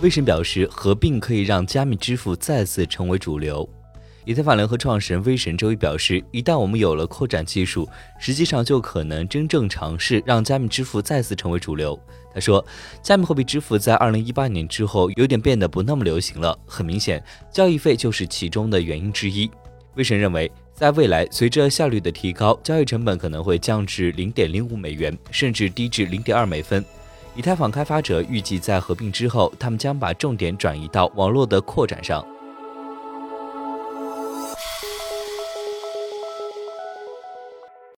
威神表示，合并可以让加密支付再次成为主流。以太坊联合创始人威神周一表示，一旦我们有了扩展技术，实际上就可能真正尝试让加密支付再次成为主流。他说，加密货币支付在二零一八年之后有点变得不那么流行了，很明显，交易费就是其中的原因之一。威神认为，在未来，随着效率的提高，交易成本可能会降至零点零五美元，甚至低至零点二美分。以太坊开发者预计在合并之后，他们将把重点转移到网络的扩展上。